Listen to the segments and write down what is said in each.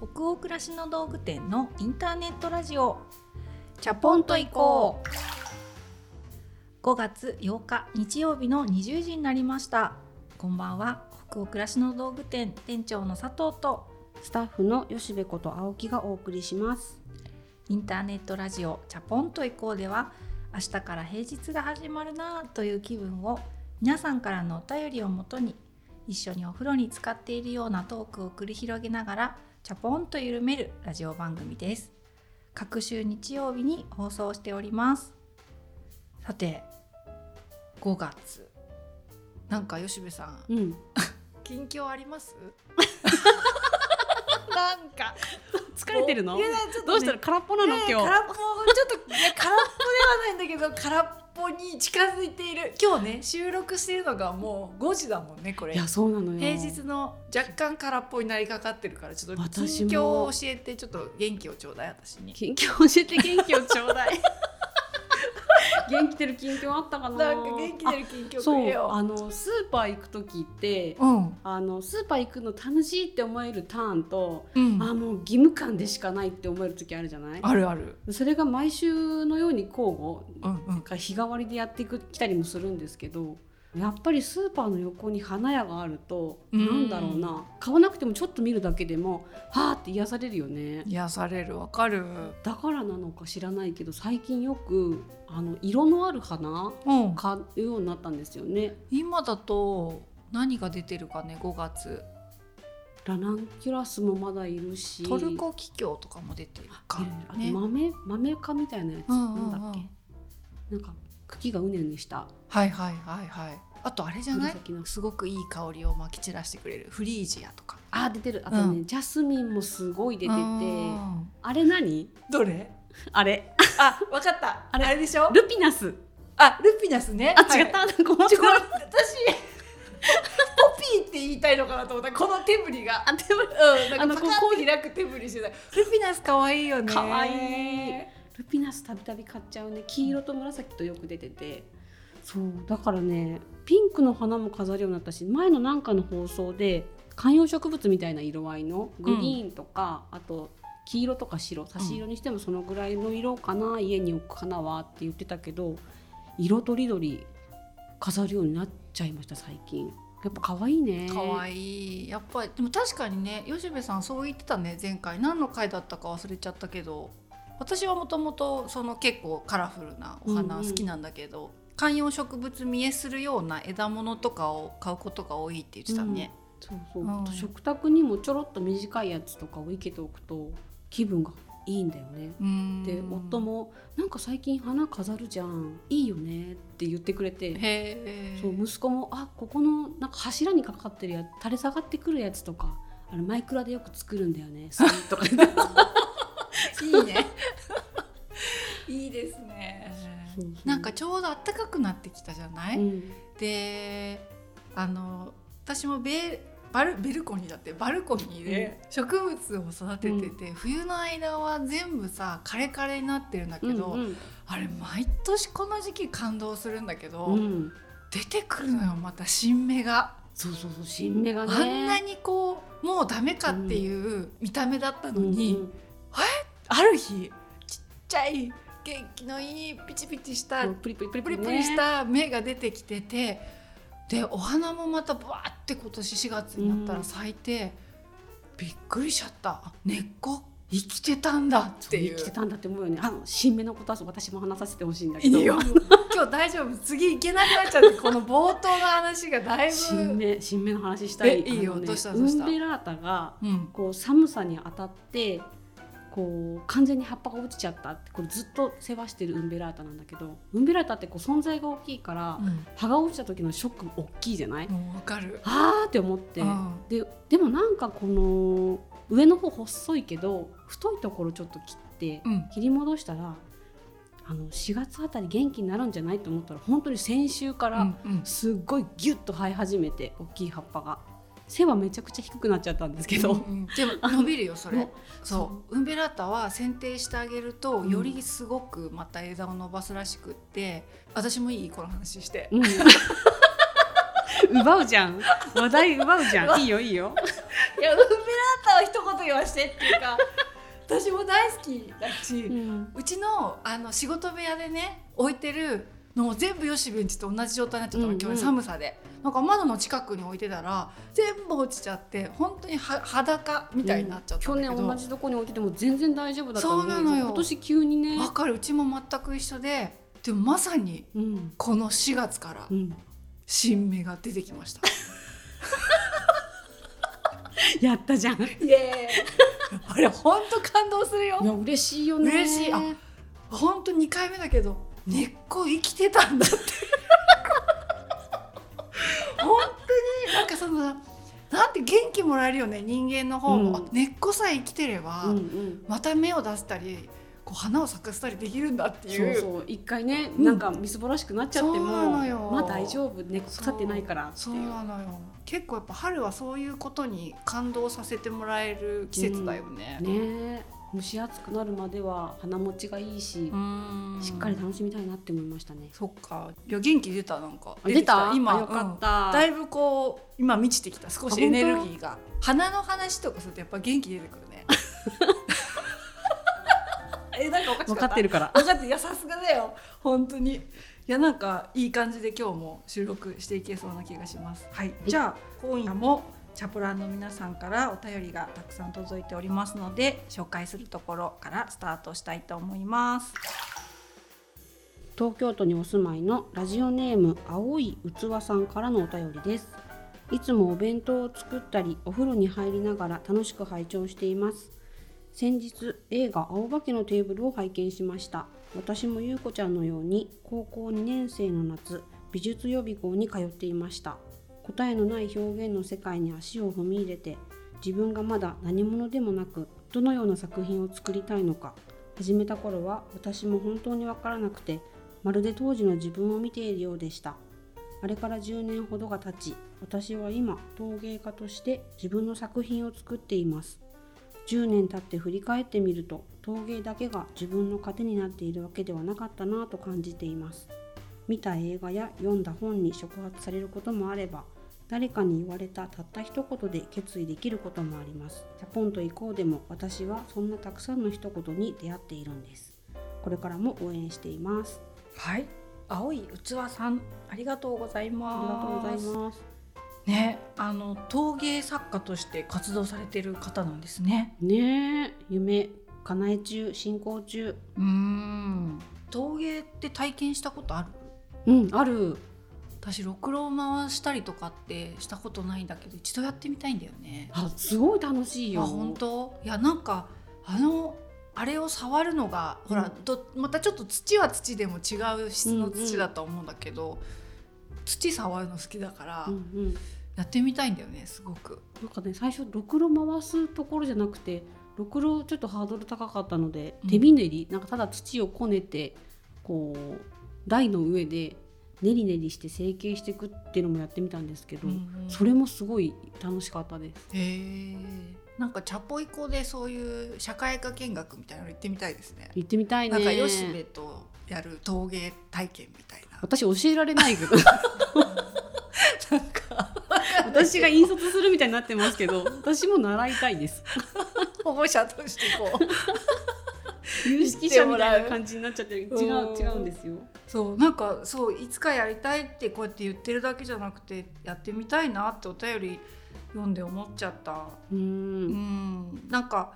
北欧暮らしの道具店のインターネットラジオ。チャポンと行こう。5月8日日曜日の20時になりました。こんばんは。北欧暮らしの道具店店長の佐藤と。スタッフの吉部こと青木がお送りします。インターネットラジオチャポンと行こうでは明日から平日が始まるなという気分を皆さんからのお便りをもとに一緒にお風呂に浸かっているようなトークを繰り広げながらチャポンと緩めるラジオ番組です。各週日曜日に放送しております。さて5月。なんか吉部さん。うん。近況あります？なんか疲れてるの？ね。どうしたら空っぽなのね今日。空っぽちょっといや空っぽではないんだけど空っぽに近づいている。今日ね 収録してるのがもう5時だもんねこれ。いやそうなのよ。平日の若干空っぽになりかかってるからちょっと近況を教えてちょっと元気をちょうだい私に。近況教えて元気をちょうだい 元気出る近況あったかな。なんか元気出る近況そう。あのスーパー行く時ってうん。あのスーパー行くの楽しいって思えるターンと、うん。あもう義務感でしかないって思える時あるじゃない？あるある。それが毎週のように交互うんうん。か日替わりでやっていくきたりもするんですけどやっぱりスーパーの横に花屋があると、うん。なんだろうな。買わなくてもちょっと見るだけでもはーって癒されるよね。癒されるわかる。だからなのか知らないけど最近よくあの色のある花うん。買うようになったんですよね。今だと何が出てるかね5月。ラナンキュラスもまだいるし。トルコキキョウとかも出てるかね。豆豆科みたいなやつ、うんうんうん。なんだっけ。なんか茎がうねうねした。はいはいはいはい。あとあれじゃない？すごくいい香りをまき散らしてくれる。フリージアとか。あ出てる。あとね、うジャスミンもすごい出てて。うんあれ何？どれ？あれ。あわかった。あれ。あれでしょ？ルピナス。あルピナスね。あはい違った、私ポピーって言いたいのかなと思った。この手振りが。あでもうん。なんかパカッて開く手振りしてた。ルピナス可愛いよね。可愛いルピナスたびたび買っちゃうね。黄色と紫とよく出てて。そう。だからねピンクの花も飾るようになったし前のなんかの放送で観葉植物みたいな色合いのグリーンとか、あと黄色とか白差し色にしてもそのぐらいの色かな、家に置く花はって言ってたけど色とりどり飾るようになっちゃいました最近。やっぱ可愛いね。可愛い。やっぱりでも確かにね吉部さんそう言ってたね前回。何の回だったか忘れちゃったけど私はもともとその結構カラフルなお花うんうん好きなんだけど、観葉植物見えするような枝物とかを買うことが多いって言ってたね、そうそう、うん。食卓にもちょろっと短いやつとかを生けておくと気分がいいんだよね。うん。で夫も「なんか最近花飾るじゃんいいよね」って言ってくれてそう息子も「あここのなんか柱にかかってるや垂れ下がってくるやつとかあのマイクラでよく作るんだよね」とか。言っていいね。いいですね。なんかちょうど暖かくなってきたじゃない、うん。であの私もベバルベルコニーだってバルコニーで植物を育ててて、冬の間は全部さ枯れ枯れになってるんだけど、うんあれ毎年この時期感動するんだけど、うん。うん出てくるのよまた新芽が、そうそうそう新芽がね。あんなにこうもうダメかっていう見た目だったのに、うんうんある日ちっちゃい元気のいいピチピチしたプリプリプリプリプリした芽が出てきててでお花もまたバーって今年4月になったら咲いて、びっくりしちゃった。根っこ生きてたんだっていう。生きてたんだって思うよね。あの新芽のことは私も話させてほしいんだけど。今日大丈夫。次行けなくなっちゃってこの冒頭の話がだいぶ。新芽新芽の話したい。えいいよ。ねどうしたどうした？ウンベラータがうん。こう寒さに当たってこう完全に葉っぱが落ちちゃったってこれずっと世話してるウンベラータなんだけどウンベラータってこう存在が大きいから、葉が落ちた時のショックも大きいじゃない、わかる、あーって思って、うん。ででもなんかこの上の方細いけど太いところちょっと切って、うん。切り戻したらあの4月あたり元気になるんじゃないと思ったら本当に先週からうんうん。すっごいギュッと生え始めて大きい葉っぱが背はめちゃくちゃ低くなっちゃったんですけど、うんうん。でも 伸びるよそれ。ねそう。ウンベラータは剪定してあげるとうん。よりすごくまた枝を伸ばすらしくって、私もいいこの話して。うん奪うじゃん。話題奪うじゃん。いいよいいよ。いやウンベラータは一言げはしてっていうか私も大好きだし、ううんちのあの仕事部屋でね置いてるのを全部よしベンチと同じ状態になっちゃったの、うんうん。今日寒さで。なんか窓の近くに置いてたら全部落ちちゃって本当には裸みたいになっちゃった去んだけど、年同じとこに置いてても全然大丈夫だったのに。そうなのよ。今年急にね。わかる。うちも全く一緒ででもまさにうん。この4月からうん。新芽が出てきました。やったじゃん。いイエーイあれ本当感動するよ。や嬉しいよね。嬉しい。あ本当2回目だけど根っこ生きてたんだって。本当になんかそのなんて元気もらえるよね人間の方も、うん。あ根っこさえ生きてれば、うんうん。また芽を出したりこう花を咲かせたりできるんだっていそううそう。一回ね、うん。なんかみすぼらしくなっちゃってもまあ大丈夫。根っこ立ってないからってそうなのよ。結構やっぱ春はそういうことに感動させてもらえる季節だよね。ね蒸し暑くなるまでは花持ちがいいし、うん。しっかり楽しみたいなって思いましたね。そっか。いや元気出たなんか。あ出た？今。あよかった。うん。だいぶこう今満ちてきた。少しあエネルギーが。花の話とかするとやっぱ元気出てくるね。えなんかおかし分かってるから。分かっていやさすがだよ。本当に。いやなんかいい感じで今日も収録していけそうな気がします。はい、じゃあ今夜もチャプランの皆さんからお便りがたくさん届いておりますので紹介するところからスタートしたいと思います。東京都にお住まいのラジオネーム青い器さんからのお便りです。いつもお弁当を作ったりお風呂に入りながら楽しく拝聴しています。先日映画青化けのテーブルを拝見しました。私も優子ちゃんのように高校2年生の夏美術予備校に通っていました。答えのない表現の世界に足を踏み入れて自分がまだ何者でもなくどのような作品を作りたいのか始めた頃は私も本当に分からなくてまるで当時の自分を見ているようでした。あれから10年ほどが経ち私は今陶芸家として自分の作品を作っています。10年経って振り返ってみると陶芸だけが自分の糧になっているわけではなかったなぁと感じています。見た映画や読んだ本に触発されることもあれば誰かに言われたたった一言で決意できることもあります。ジャポンと行こうでも私はそんなたくさんの一言に出会っているんです。これからも応援しています。はい。青い器さんありがとうございありますがとうございます。ねあの陶芸作家として活動されてる方なんですね。ねえ夢叶え中進行中。うん。陶芸って体験したことある？うんある私ろくろを回したりとかってしたことないんだけど一度やってみたいんだよね。あすごい楽しいよ。あ本当？いやなんかあのあれを触るのが、ほらどまたちょっと土は土でも違う質の土だと思うんだけど、土触るの好きだから、うんうん。やってみたいんだよねすごく。なんかね最初ろくろ回すところじゃなくてろくろちょっとハードル高かったのでうん。手びねり、なんかただ土をこねてこう台の上で練り練りして成形していくっていうのもやってみたんですけど、うんうんそれもすごい楽しかったです。へえ。なんかチャポイコでそういう社会科見学みたいなの行ってみたいですね。行ってみたいね。なんかよしべとやる陶芸体験みたいな。私教えられないけどなんか私が引率するみたいになってますけど私も習いたいです。保護者としてこう。有識者みたいな感じになっちゃってる違ううん違うんですよ。そうなんかそういつかやりたいってこうやって言ってるだけじゃなくてやってみたいなってお便り読んで思っちゃった。ううんんなんか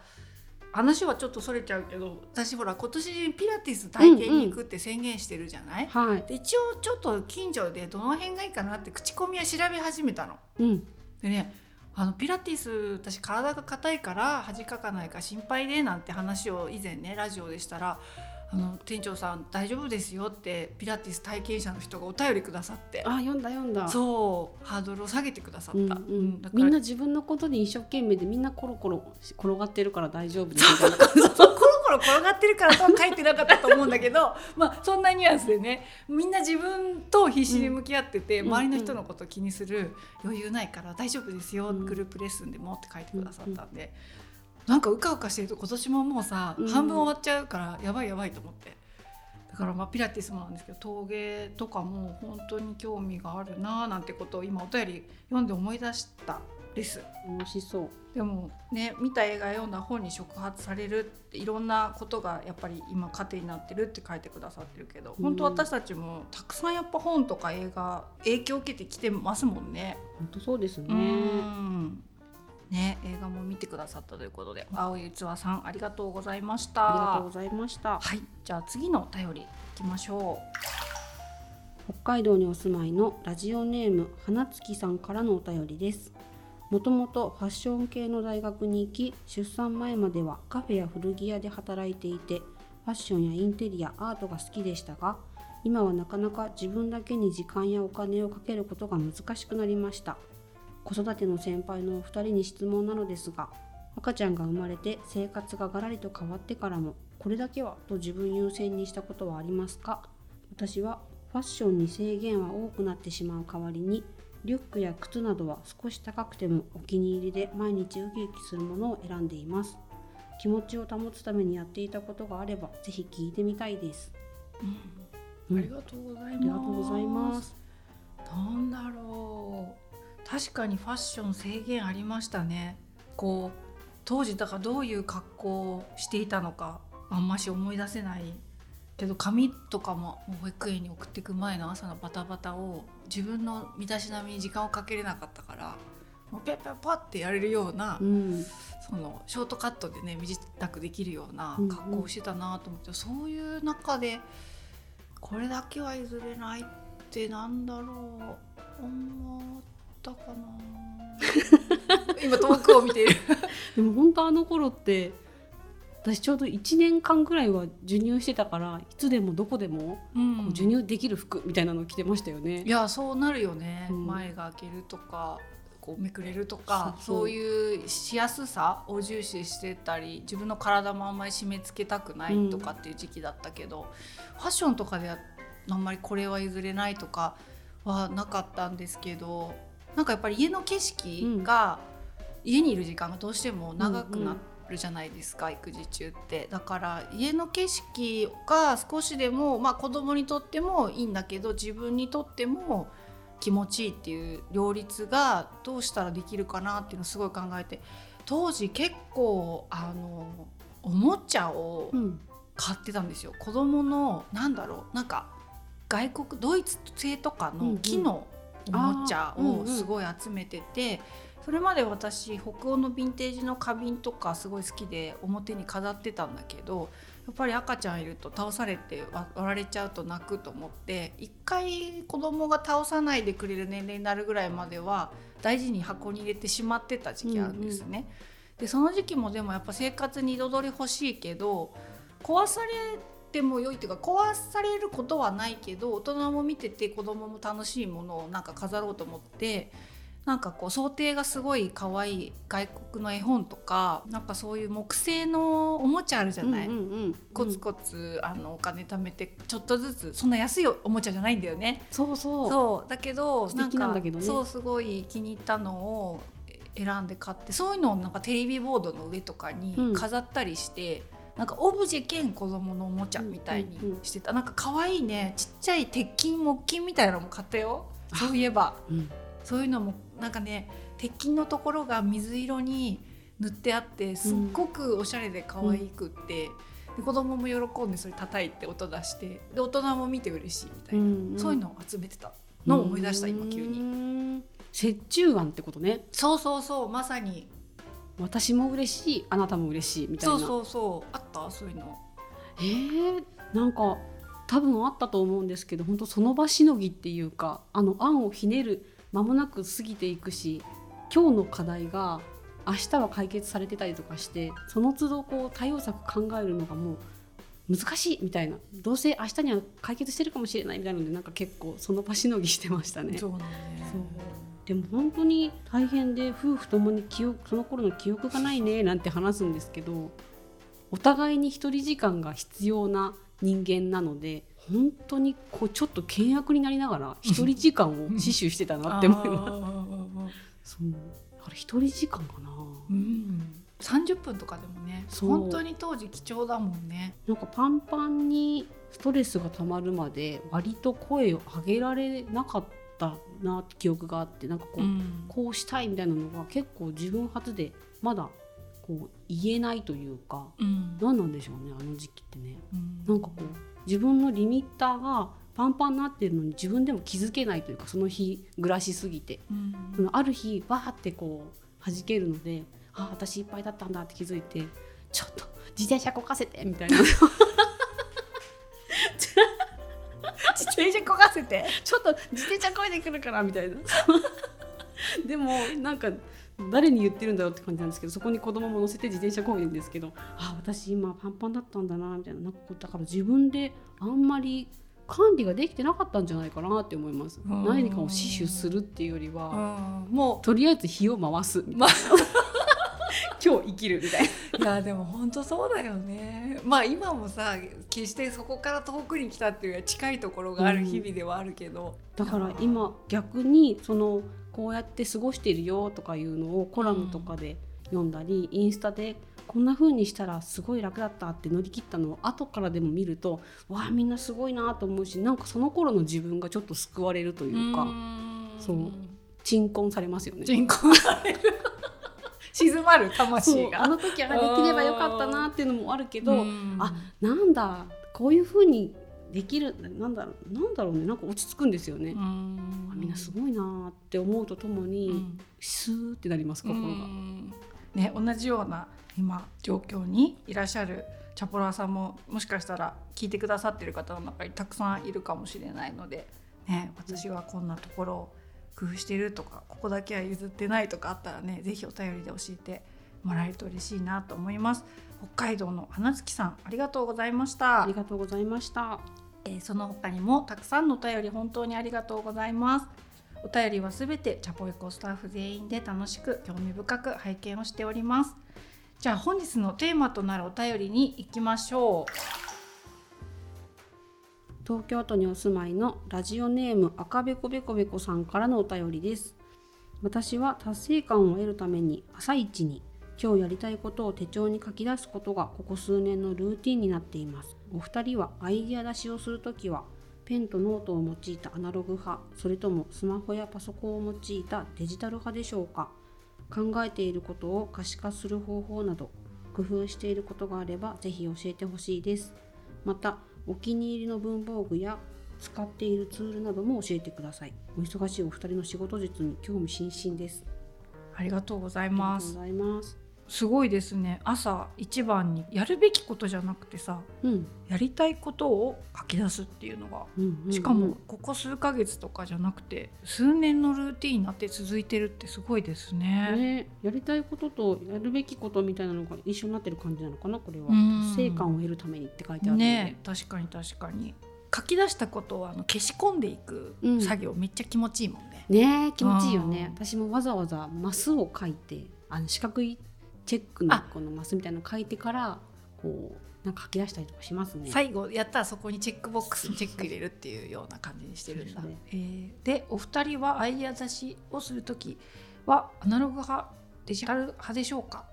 話はちょっとそれちゃうけど私ほら今年ピラティス体験に行くって宣言してるじゃない、はい。で一応ちょっと近所でどの辺がいいかなって口コミは調べ始めたの。うんでねあのピラティス私体が硬いから恥かかないか心配でなんて話を以前ねラジオでしたらあの店長さん大丈夫ですよってピラティス体験者の人がお便りくださって。あ読んだ読んだ。そう。ハードルを下げてくださった、うんううんみんな自分のことに一生懸命でみんなコロコロ転がってるから大丈夫です。みたいなコロコロ転がってるからとは書いてなかったと思うんだけど まあそんなニュアンスでねみんな自分と必死に向き合ってて、うん周りの人のことを気にする余裕ないから大丈夫ですよ、うん。グループレッスンでもって書いてくださったんで、なんかうかうかしてると今年ももうさ、うん。半分終わっちゃうからやばいやばいと思って。だからまあピラティスもなんですけど陶芸とかも本当に興味があるなーなんてことを今お便り読んで思い出したです。美味しそう。でもね見た映画読んだ本に触発されるっていろんなことがやっぱり今糧になってるって書いてくださってるけど、うん。本当私たちもたくさんやっぱ本とか映画影響を受けてきてますもんね。本当そうですね。うん。ね映画も見てくださったということで青い器さんありがとうございました。ありがとうございました。はいじゃあ次のお便りいきましょ北海道にお住まいのラジオネーム花月さんからのお便りですもともとファッション系の大学に行き出産前まではカフェや古着屋で働いていてファッションやインテリアアートが好きでしたが今はなかなか自分だけに時間やお金をかけることが難しくなりました。子育ての先輩のお二人に質問なのですが赤ちゃんが生まれて生活がガラリと変わってからもこれだけはと自分優先にしたことはありますか？私はファッションに制限は多くなってしまう代わりにリュックや靴などは少し高くてもお気に入りで毎日ウキウキするものを選んでいます。気持ちを保つためにやっていたことがあればぜひ聞いてみたいです、う。うん。ありがとうございます。ありがとうございます。なんだろう。確かにファッション制限ありましたね。こう当時だからどういう格好をしていたのかあんまし思い出せない。けど髪とかも保育園に送っていく前の朝のバタバタを自分の身だしなみに時間をかけれなかったからもうペッペッパってやれるような、うん、そのショートカットでね身支度できるようなうんうん。格好をしてたなと思って、そういう中でこれだけは譲れないってなんだろう思ったかな。今遠くを見ている。でも本当あの頃って私ちょうど1年間ぐらいは授乳してたからいつでもどこでもこう授乳できる服みたいなの着てましたよね。い。やそうなるよね、うん。前が開けるとかこうめくれるとかそういうしやすさを重視してたり自分の体もあんまり締め付けたくないとかっていう時期だったけど、ファッションとかではあんまりこれは譲れないとかはなかったんですけどなんかやっぱり家の景色が、家にいる時間がどうしても長くなるじゃないですか、育児中って。だから家の景色が少しでも、まあ、子供にとってもいいんだけど自分にとっても気持ちいいっていう両立がどうしたらできるかなっていうのをすごい考えて。当時結構あのおもちゃをうん、買ってたんですよ。子供のなんだろうなんか外国ドイツ製とかの木のおもちゃをすごい集めてて、それまで私北欧のヴィンテージの花瓶とかすごい好きで表に飾ってたんだけどやっぱり赤ちゃんいると倒されて割割られちゃうと泣くと思って一回子供が倒さないでくれる年齢になるぐらいまでは大事に箱に入れてしまってた時期あるんですね。でその時期もでもやっぱ生活に彩り欲しいけど壊されても良いっていうか壊されることはないけど大人も見てて子供も楽しいものをなんか飾ろうと思ってなんかこう想定がすごい可愛い外国の絵本とかなんかそういう木製のおもちゃあるじゃない、うんうんうん。コツコツあのお金貯めてちょっとずつそんな安いおもちゃじゃないんだよね。そうそう。そうだけどなんだけどね。そうすごい気に入ったのを選んで買ってそういうのをなんかテレビボードの上とかにうん。飾ったりして、なんかオブジェ兼子供のおもちゃみたいにしてた、なんか可愛いね。ちっちゃい鉄筋木筋みたいなのも買ったよ。そういえば。うん。そういうのもなんかね鉄筋のところが水色に塗ってあってすっごくおしゃれで可愛くって、で子供も喜んでそれ叩いて音出してで大人も見て嬉しいみたいな、うんそういうのを集めてたのを思い出した今急に。に折衷案ってことね。そうそうそうまさに。私も嬉しいあなたも嬉しいみたいな。そうそうそうあった？そういうの。えー、なんか多分あったと思うんですけど本当その場しのぎっていうかあの案をひねる間もなく過ぎていくし今日の課題が明日は解決されてたりとかしてその都度こう対応策考えるのがもう難しいみたいな。どうせ明日には解決してるかもしれないみたいなのでなんか結構その場しのぎしてましたね。そうね。そう。でも本当に大変で夫婦ともに記憶その頃の記憶がないねなんて話すんですけどお互いに一人時間が必要な人間なので本当にこうちょっと険悪になりながら一人時間を死守してたなって思います。そう。あれ一人時間かな。うん。30分とかでもね本当に当時貴重だもんね。なんかパンパンにストレスがたまるまで割と声を上げられなかったったなって記憶があってなんかこう、うん。こうしたいみたいなのが結構自分初でまだこう言えないというかうん。何なんでしょうねあの時期ってね。うん。なんかこう自分のリミッターがパンパンになってるのに自分でも気づけないというかその日暮らしすぎて。うん。ある日わーってこう弾けるのであ私いっぱいだったんだって気づいてちょっと自転車こかせてみたいな。自転車こがせて？ちょっと自転車こいでくるからみたいな。でもなんか誰に言ってるんだろうって感じなんですけどそこに子供も乗せて自転車こいでるんですけどあ私今パンパンだったんだなみたいな。なんかだから自分であんまり管理ができてなかったんじゃないかなって思います。うん。何かを死守するっていうよりうはん。もとりあえず火を回す。ま 今日生きるみたいな。ういやでも本当そうだよね。まあ今もさ決してそこから遠くに来たっていうよりは近いところがある日々ではあるけど、だから今逆にそのこうやって過ごしているよとかいうのをコラムとかで読んだり、インスタでこんな風にしたらすごい楽だったって乗り切ったのを後からでも見るとわあみんなすごいなと思うしなんかその頃の自分がちょっと救われるというか、そう。鎮魂されますよね。人口される静まる魂が。あの時あれできればよかったなっていうのもあるけど、うん。あなんだこういう風にできるなんだろうなんだろうねなんか落ち着くんですよね。うんあみんなすごいなって思うとともに、うんスーってなります心が。うんね、同じような今状況にいらっしゃるチャポラーさんももしかしたら聞いてくださってる方の中にたくさんいるかもしれないので、ね、私はこんなところを工夫してるとかここだけは譲ってないとかあったらねぜひお便りで教えてもらえると嬉しいなと思います北海道の花月さんありがとうございましたありがとうございました。えーその他にもたくさんのお便り本当にありがとうございますお便りはすべてチャポエコスタッフ全員で楽しく興味深く拝見をしておりますじゃあ本日のテーマとなるお便りに行きましょう東京都にお住まいのラジオネーム赤べこべこべこさんからのお便りです。私は達成感を得るために朝一に今日やりたいことを手帳に書き出すことがここ数年のルーティンになっています。お二人はアイデア出しをするときはペンとノートを用いたアナログ派、それともスマホやパソコンを用いたデジタル派でしょうか？考えていることを可視化する方法など工夫していることがあればぜひ教えてほしいです。またお気に入りの文房具や使っているツールなども教えてください。お忙しいお二人の仕事術に興味津々です。うありがとうございますす。すごいですね。朝一番にやるべきことじゃなくてさうん、やりたいことを書き出すっていうのが。うんうんうん。しかもここ数ヶ月とかじゃなくて数年のルーティンになって続いてるってすごいですね。ね、やりたいこととやるべきことみたいなのが一緒になってる感じなのかなこれは。うん。成果を得るためにって書いてあるので、ね確かに確かに。書き出したことをあの消し込んでいくうん。作業めっちゃ気持ちいいもんね。ねえ気持ちいいよね。うん。私もわざわざマスを書いてあの四角いチェックのあこのマスみたいなの書いてからこうなんか書き出したりとかしますね。最後やったらそこにチェックボックスにチェック入れるっていうような感じにしてるんだ。そうそう。えーでお二人はアイデア出しをする時はアナログ派デジタル派でしょうか？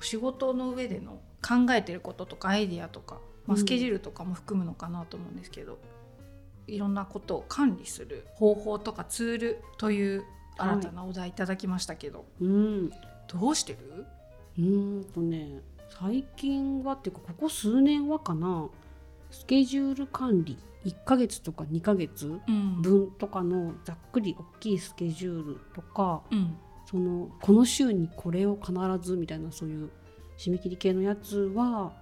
仕事の上での考えてることとかアイデアとか、まあ、うん。スケジュールとかも含むのかなと思うんですけど、いろんなことを管理する方法とかツールという新たなお題いただきましたけど、うん。どうしてる？うーんとね最近はっていうかここ数年はかなスケジュール管理1ヶ月とか2ヶ月うん。分とかのざっくり大きいスケジュールとかうん。そのこの週にこれを必ずみたいなそういう締め切り系のやつは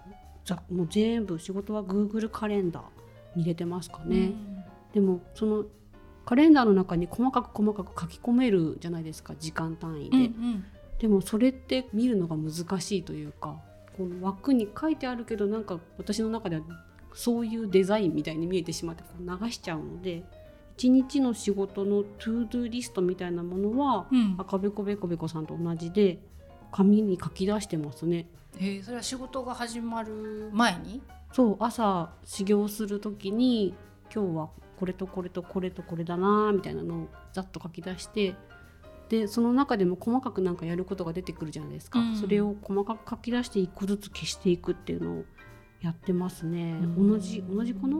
ざもう全部仕事は Google カレンダーに入れてますかね、でもそのカレンダーの中に細かく細かく書き込めるじゃないですか時間単位で、うんうんでもそれって見るのが難しいというかこの枠に書いてあるけどなんか私の中ではそういうデザインみたいに見えてしまってこう流しちゃうので一日の仕事の ToDo リストみたいなものはうん赤べこべこべこさんと同じで紙に書き出してますね。えーそれは仕事が始まる前に？そう朝修行する時に今日はこれとこれとこれとこれだなみたいなのをざっと書き出してでその中でも細かくなんかやることが出てくるじゃないですか、うん。それを細かく書き出して一個ずつ消していくっていうのをやってますね、うん。同じ同じかな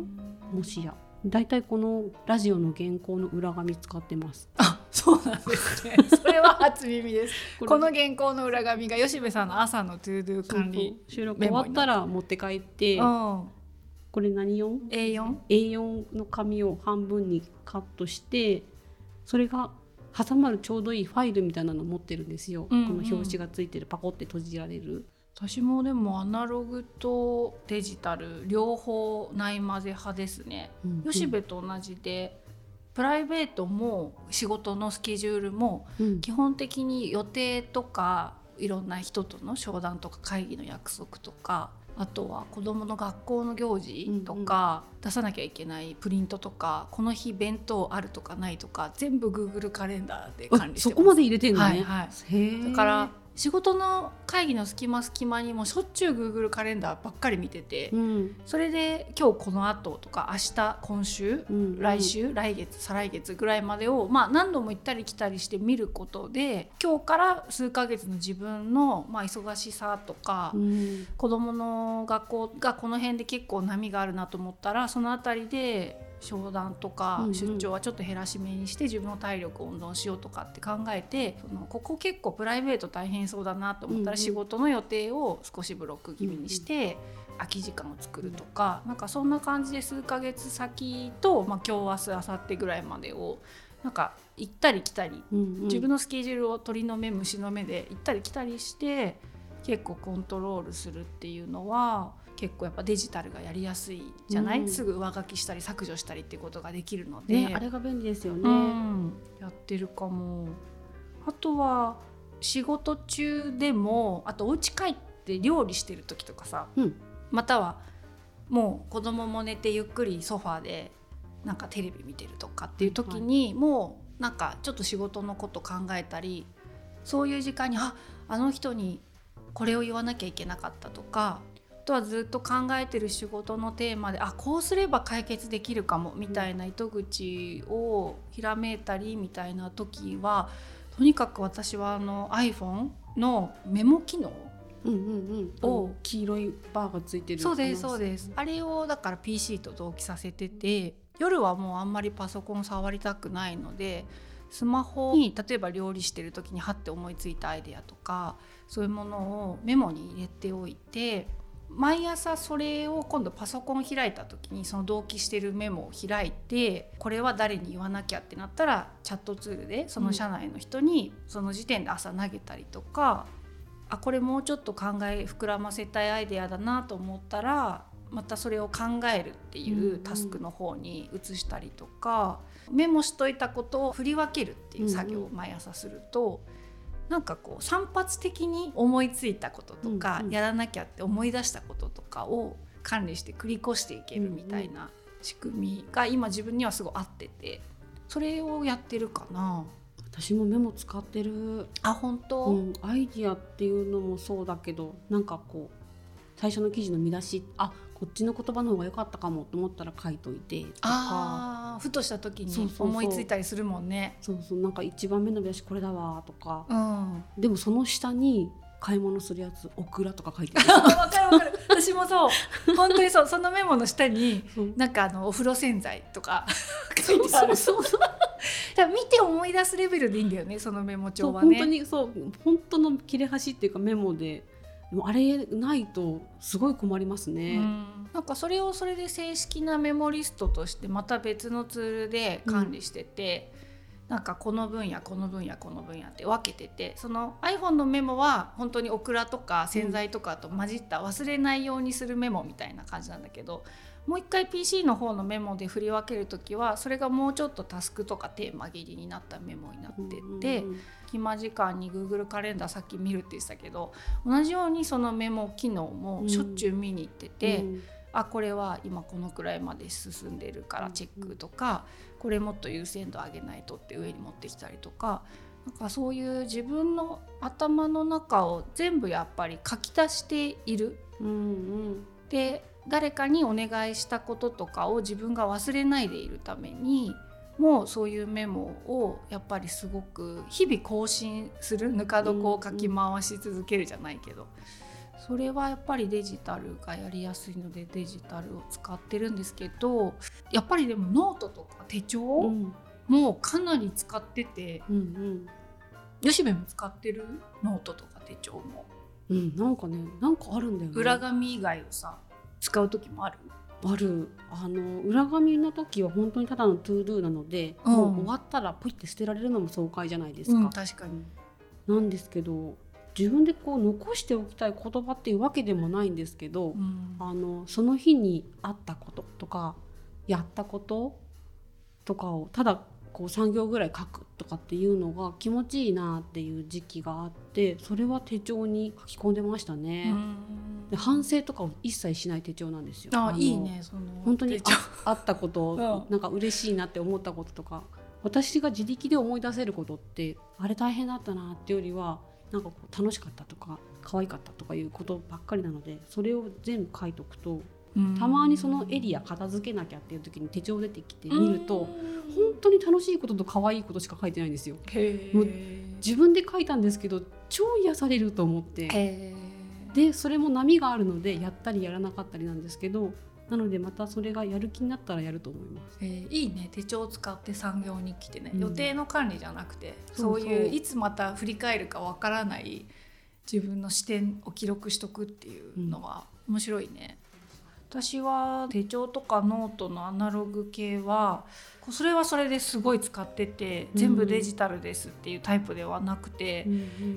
もしや。だいたいこのラジオの原稿の裏紙使ってます。あそうなんですね。それは初耳です。この原稿の裏紙が吉部さんの朝の ToDo 管理収録終わったら持って帰ってうん。これ何用 A4 A4 の紙を半分にカットしてそれが挟まるちょうどいいファイルみたいなの持ってるんですよ、うんうん。この表紙がついてるパコって閉じられる。私もでもアナログとデジタル両方ないまぜ派ですね、うん吉部と同じでプライベートも仕事のスケジュールもうん。基本的に予定とかいろんな人との商談とか会議の約束とかあとは子どもの学校の行事とか、出さなきゃいけないプリントとかこの日弁当あるとかないとか全部 Google カレンダーであ管理してそこまで入れてんのね、はいはい。だから仕事の会議の隙間隙間にもしょっちゅう Google カレンダーばっかり見てて、うん。それで今日この後とか明日今週うん来週来月再来月ぐらいまでを、まあ、何度も行ったり来たりして見ることで今日から数ヶ月の自分の、まあ、忙しさとか、うん。子どもの学校がこの辺で結構波があるなと思ったらその辺りで商談とか出張はちょっと減らし目にして自分の体力を温存しようとかって考えてそのここ結構プライベート大変そうだなと思ったら仕事の予定を少しブロック気味にして空き時間を作るとかなんかそんな感じで数ヶ月先と、まあ、今日明日明後日ぐらいまでをなんか行ったり来たり自分のスケジュールを鳥の目虫の目で行ったり来たりして結構コントロールするっていうのは結構やっぱデジタルがやりやすいじゃない、うん。すぐ上書きしたり削除したりっていうことができるので、ねあれが便利ですよね、うん、やってるかも。あとは仕事中でもあとお家帰って料理してる時とかさうん。またはもう子供も寝てゆっくりソファーでなんかテレビ見てるとかっていう時に、もうなんかちょっと仕事のこと考えたりそういう時間にああの人にこれを言わなきゃいけなかったとかあとはずっと考えてる仕事のテーマであこうすれば解決できるかもみたいな糸口をひらめいたりみたいな時はとにかく私はあの iPhone のメモ機能うんうんうん。を黄色いバーがついてるそうですそうです。あれをだから PC と同期させてて夜はもうあんまりパソコン触りたくないのでスマホに例えば料理してる時にハッて思いついたアイデアとかそういうものをメモに入れておいて毎朝それを今度パソコン開いた時にその同期してるメモを開いてこれは誰に言わなきゃってなったらチャットツールでその社内の人にその時点で朝投げたりとか、あこれもうちょっと考え膨らませたいアイデアだなと思ったらまたそれを考えるっていうタスクの方に移したりとか、メモしといたことを振り分けるっていう作業を毎朝すると、なんかこう散発的に思いついたこととか、うんうん。やらなきゃって思い出したこととかを管理して繰り越していけるみたいな仕組みが今自分にはすごい合っててそれをやってるかな。私もメモ使ってる。あ本当、うん、アイディアっていうのもそうだけどなんかこう最初の記事の見出しあこっちの言葉の方が良かったかもと思ったら書いといてとか。ふとした時に思いついたりするもんね。そうそう。なんか一番目の見出しこれだわとか。うん、でもその下に買い物するやつオクラとか書いてる。わかるわかる。私もそう。本当にそう。そのメモの下になんかあのお風呂洗剤とか。書いてあるそう。そうそうだ見て思い出すレベルでいいんだよねそのメモ帳はね。本当にそう。本当の切れ端っていうかメモであれないとすごい困りますね。うんなんかそれをそれで正式なメモリストとしてまた別のツールで管理してて、なんかこの分野この分野この分野って分けててその iPhone のメモは本当にオクラとか洗剤とかと混じった忘れないようにするメモみたいな感じなんだけどもう一回 PC の方のメモで振り分ける時はそれがもうちょっとタスクとかテーマ切りになったメモになってて。うんうん隙間時間に Google カレンダーさっき見るって言ってたけど同じようにそのメモ機能もしょっちゅう見に行ってて、うん。あこれは今このくらいまで進んでるからチェックとか、これもっと優先度上げないとって上に持ってきたりとかなんかそういう自分の頭の中を全部やっぱり書き出している。うんうん。で誰かにお願いしたこととかを自分が忘れないでいるためにもうそういうメモをやっぱりすごく日々更新するぬか床を書き回し続けるじゃないけど、それはやっぱりデジタルがやりやすいのでデジタルを使ってるんですけどやっぱりでもノートとか手帳うん。もかなり使ってて、うん吉部も使ってる？ノートとか手帳も。うんうんなんかねなんかあるんだよね。裏紙以外をさ使う時もある？あるあの裏紙の時は本当にただの ToDo なので、うん。もう終わったらポイって捨てられるのも爽快じゃないですか、うん確かに。なんですけど自分でこう残しておきたい言葉っていうわけでもないんですけど、うん。あのその日にあったこととかやったこととかをただこう3行ぐらい書くとかっていうのが気持ちいいなっていう時期があってそれは手帳に書き込んでましたね。で反省とかを一切しない手帳なんですよ。のあいいねその本当にあ あったこと、うんなんか嬉しいなって思ったこととか私が自力で思い出せることってあれ大変だったなってよりはなんかこう楽しかったとか可愛かったとかいうことばっかりなのでそれを全部書いとくとたまにそのエリア片付けなきゃっていう時に手帳出てきて見ると本当に楽しいことと可愛いことしか書いてないんですよ。へもうえ自分で書いたんですけど超癒されると思って。へでそれも波があるのでやったりやらなかったりなんですけどなのでまたそれがやる気になったらやると思います。えいいね手帳を使って三行日記ってね、うん。予定の管理じゃなくてそういう。いつまた振り返るかわからない自分の視点を記録しとくっていうのは面白いね。私は手帳とかノートのアナログ系はそれはそれですごい使ってて全部デジタルですっていうタイプではなくて、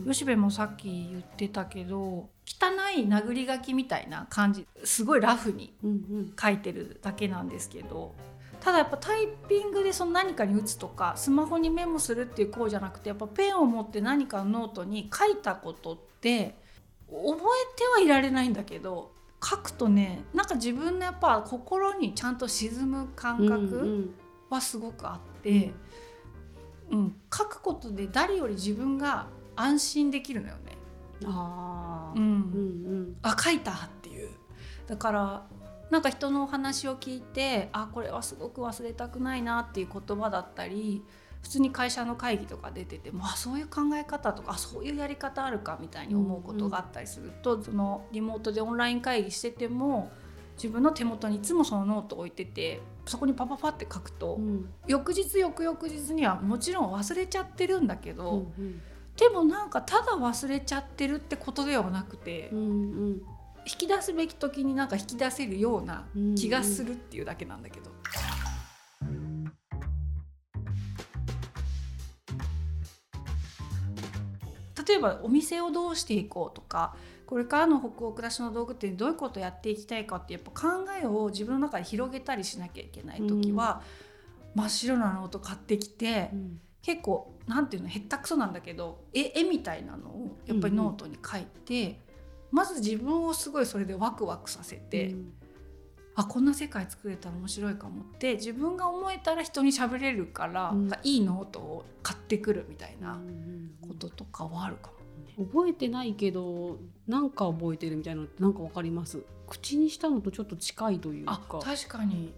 吉部もさっき言ってたけど汚い殴り書きみたいな感じすごいラフにうんうん。書いてるだけなんですけどただやっぱタイピングでその何かに打つとかスマホにメモするっていうこうじゃなくてやっぱペンを持って何かノートに書いたことって覚えてはいられないんだけど書くとねなんか自分のやっぱ心にちゃんと沈む感うんう覚ん。はすごくあって、うん書くことで誰より自分が安心できるのよね。うん。うんうん。あ書いたっていう。だからなんか人のお話を聞いてあこれはすごく忘れたくないなっていう言葉だったり普通に会社の会議とか出ててもあそういう考え方とかあそういうやり方あるかみたいに思うことがあったりすると、そのリモートでオンライン会議してても自分の手元にいつもそのノート置いててそこにパパパって書くと、うん翌日翌々日にはもちろん忘れちゃってるんだけど、うんうんでもなんかただ忘れちゃってるってことではなくて。うん引き出すべき時になんか引き出せるようなうん気がするっていうだけなんだけど。例えばお店をどうしていこうとかこれからの北欧暮らしの道具店どういうことをやっていきたいかってやっぱ考えを自分の中で広げたりしなきゃいけない時は、真っ白なノート買ってきて、うん。結構なんていうのへったくそなんだけど絵絵みたいなのをやっぱりノートに書いて、まず自分をすごいそれでワクワクさせて、うんあこんな世界作れたら面白いかもって自分が思えたら人に喋れるから、うん。いいノートを買ってくるみたいなこととかはあるかも。覚えてないけどなんか覚えてるみたいなのってなんかわかります？口にしたのとちょっと近いというあか確かに。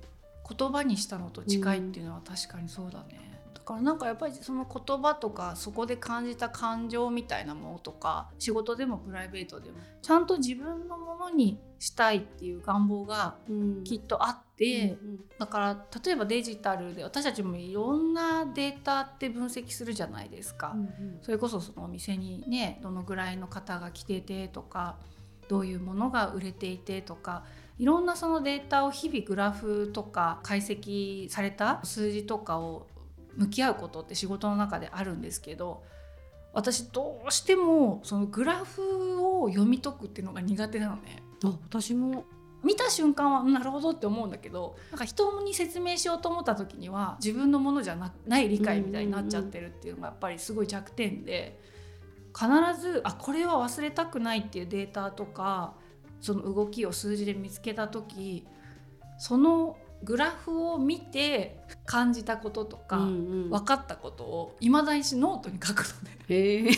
言葉にしたのと近いっていうのは確かにそうだね。だからなんかやっぱりその言葉とかそこで感じた感情みたいなものとか仕事でもプライベートでもちゃんと自分のものにしたいっていう願望がうん。きっとあって、うん。だから例えばデジタルで私たちもいろんなデータって分析するじゃないですか。うんうん。それこそそのお店にねどのぐらいの方が来ててとかどういうものが売れていてとかいろんなそのデータを日々グラフとか解析された数字とかを向き合うことって仕事の中であるんですけど私どうしてもそのグラフを読み解くっていうのが苦手なのね。あ私も見た瞬間はうんなるほどって思うんだけどなんか人に説明しようと思った時には自分のものじゃなない理解みたいになっちゃってるっていうのがやっぱりすごい弱点で必ずあこれは忘れたくないっていうデータとかその動きを数字で見つけた時そのグラフを見て感じたこととか、うんうん。分かったことをいまだにしノートに書くのね。へえ。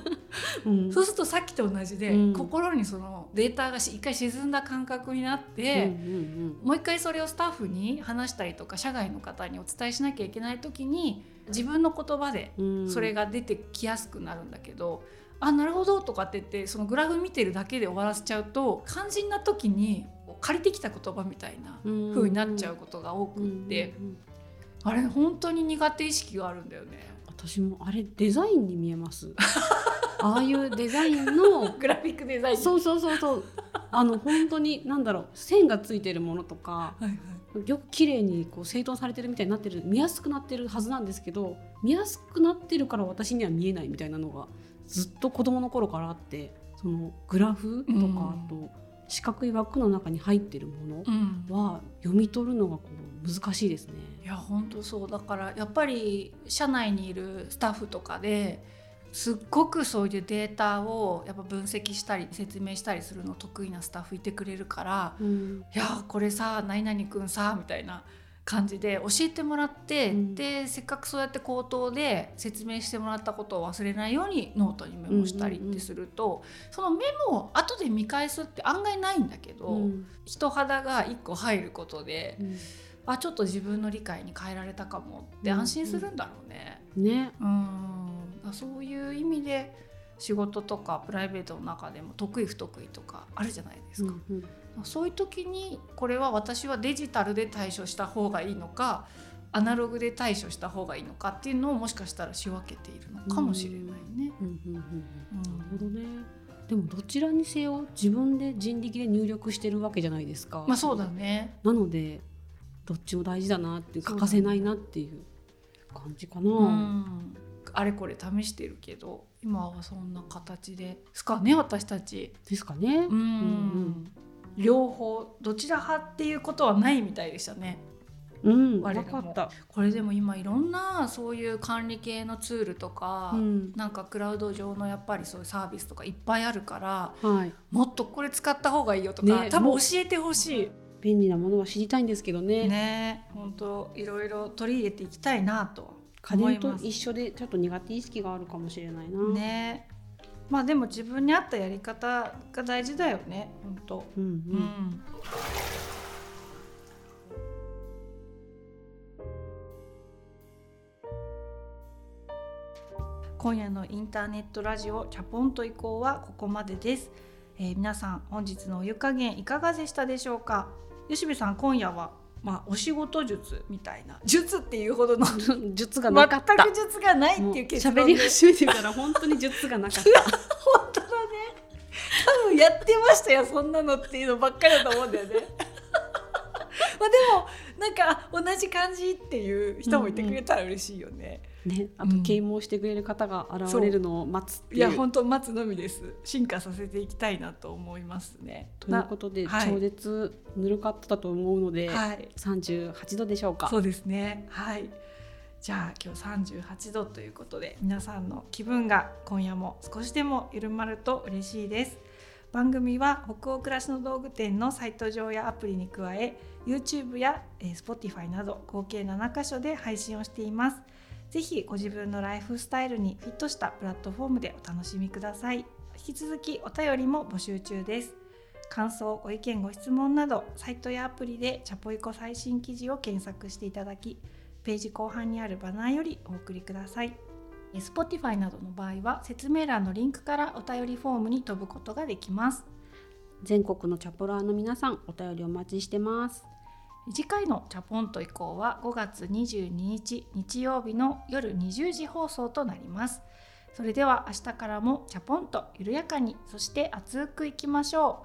うん。そうするとさっきと同じで、うん。心にそのデータがし一回沈んだ感覚になって、うんうんもう一回それをスタッフに話したりとか社外の方にお伝えしなきゃいけない時に自分の言葉でうん。それが出てきやすくなるんだけど、あなるほどとかって言ってそのグラフ見てるだけで終わらせちゃうと肝心な時に借りてきた言葉みたいな風になっちゃうことが多くって、あれ本当に苦手意識があるんだよね。私もあれデザインに見えます。ああいうデザインの グラフィックデザイン。そうそうそうそう。あの本当に何だろう。線がついてるものとかはいはい、よく綺麗にこう整頓されてるみたいになってる見やすくなってるはずなんですけど見やすくなってるから私には見えないみたいなのがずっと子供の頃からあってそのグラフとか、うん。あと四角い枠の中に入ってるもうん。のは読み取るのがこう難しいですね。いや本当そう。だからやっぱり社内にいるスタッフとかですっごくそういうデータをやっぱ分析したり説明したりするの得意なスタッフいてくれるからうん「いやこれさ何々くんさ」みたいな感じで教えてもらって、うん。でせっかくそうやって口頭で説明してもらったことを忘れないようにノートにメモしたりってすると、そのメモを後で見返すって案外ないんだけど、うん。人肌が1個入ることで。うん。あちょっと自分の理解に変えられたかもって安心するんだろうね。ね。うん、だそういう意味で仕事とかプライベートの中でも得意不得意とかあるじゃないですか。うんそういう時にこれは私はデジタルで対処した方がいいのかアナログで対処した方がいいのかっていうのをもしかしたら仕分けているのかもしれないね。うんうんうんうんうんなるほどね。でもどちらにせよ自分で人力で入力してるわけじゃないですか。まあそうだね。なのでどっちも大事だなっていう欠かせないなっていう感じかな。うん、あれこれ試してるけど今はそんな形ですかね私たち。ですかね。うんん両方どちら派っていうことはないみたいでしたね。うん、我らも分かった。これでも今いろんなそういう管理系のツールとか、うん、なんかクラウド上のやっぱりそういうサービスとかいっぱいあるからはい。もっとこれ使った方がいいよとか、ね多分教えてほし便利なものは知りたいんですけどい。ね。ね本当いろいろ取り入れていきたいなとは家電と。一緒でちょっと苦手意識があるかもしれないな。。ねまあでも自分に合ったやり方が大事だよね本当。うんう。うんん今夜のインターネットラジオチャポンと移行はここまでです、えー皆さん本日のお湯加減いかがでしたでしょうか？吉部さん今夜は？まあお仕事術みたいな。術っていうほどの術がなかった。全く術がないっていう結論。喋りで始めてから本当に術がなかった。本当だね。多分やってましたよそんなのっていうのばっかりだと思うんだよね。まあでもなんかあ同じ感じっていう人もいてくれたら嬉しいよね、ね、あとうん啓蒙してくれる方が現れるのを待つっていう。いや本当待つのみです。進化させていきたいなと思いますね。ということで、はい。超絶ぬるかっただと思うので、はい。38度でしょうか。そうですね。はい。じゃあ今日38度ということで皆さんの気分が今夜も少しでも緩まると嬉しいです。番組は北欧暮らしの道具店のサイト上やアプリに加え YouTube やえー Spotify など合計7カ所で配信をしていますぜひご自分のライフスタイルにフィットしたプラットフォームでお楽しみください。引き続きお便りも募集中です。感想ご意見ご質問などサイトやアプリでチャポイコ最新記事を検索していただきページ後半にあるバナーよりお送りください。Spotify などの場合は説明欄のリンクからお便りフォームに飛ぶことができます。全国のチャポラーの皆さん、お便りお待ちしてます。次回のチャポンと以降は5月22日日曜日の夜20時放送となりますそれでは明日からもチャポンと緩やかにそして熱くいきましょ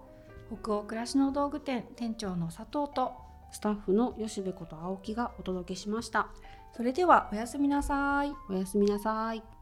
う北欧暮らしの道具店店長の佐藤とスタッフの吉部こと青木がお届けしました。それではおやすみなさいおやすみなさい。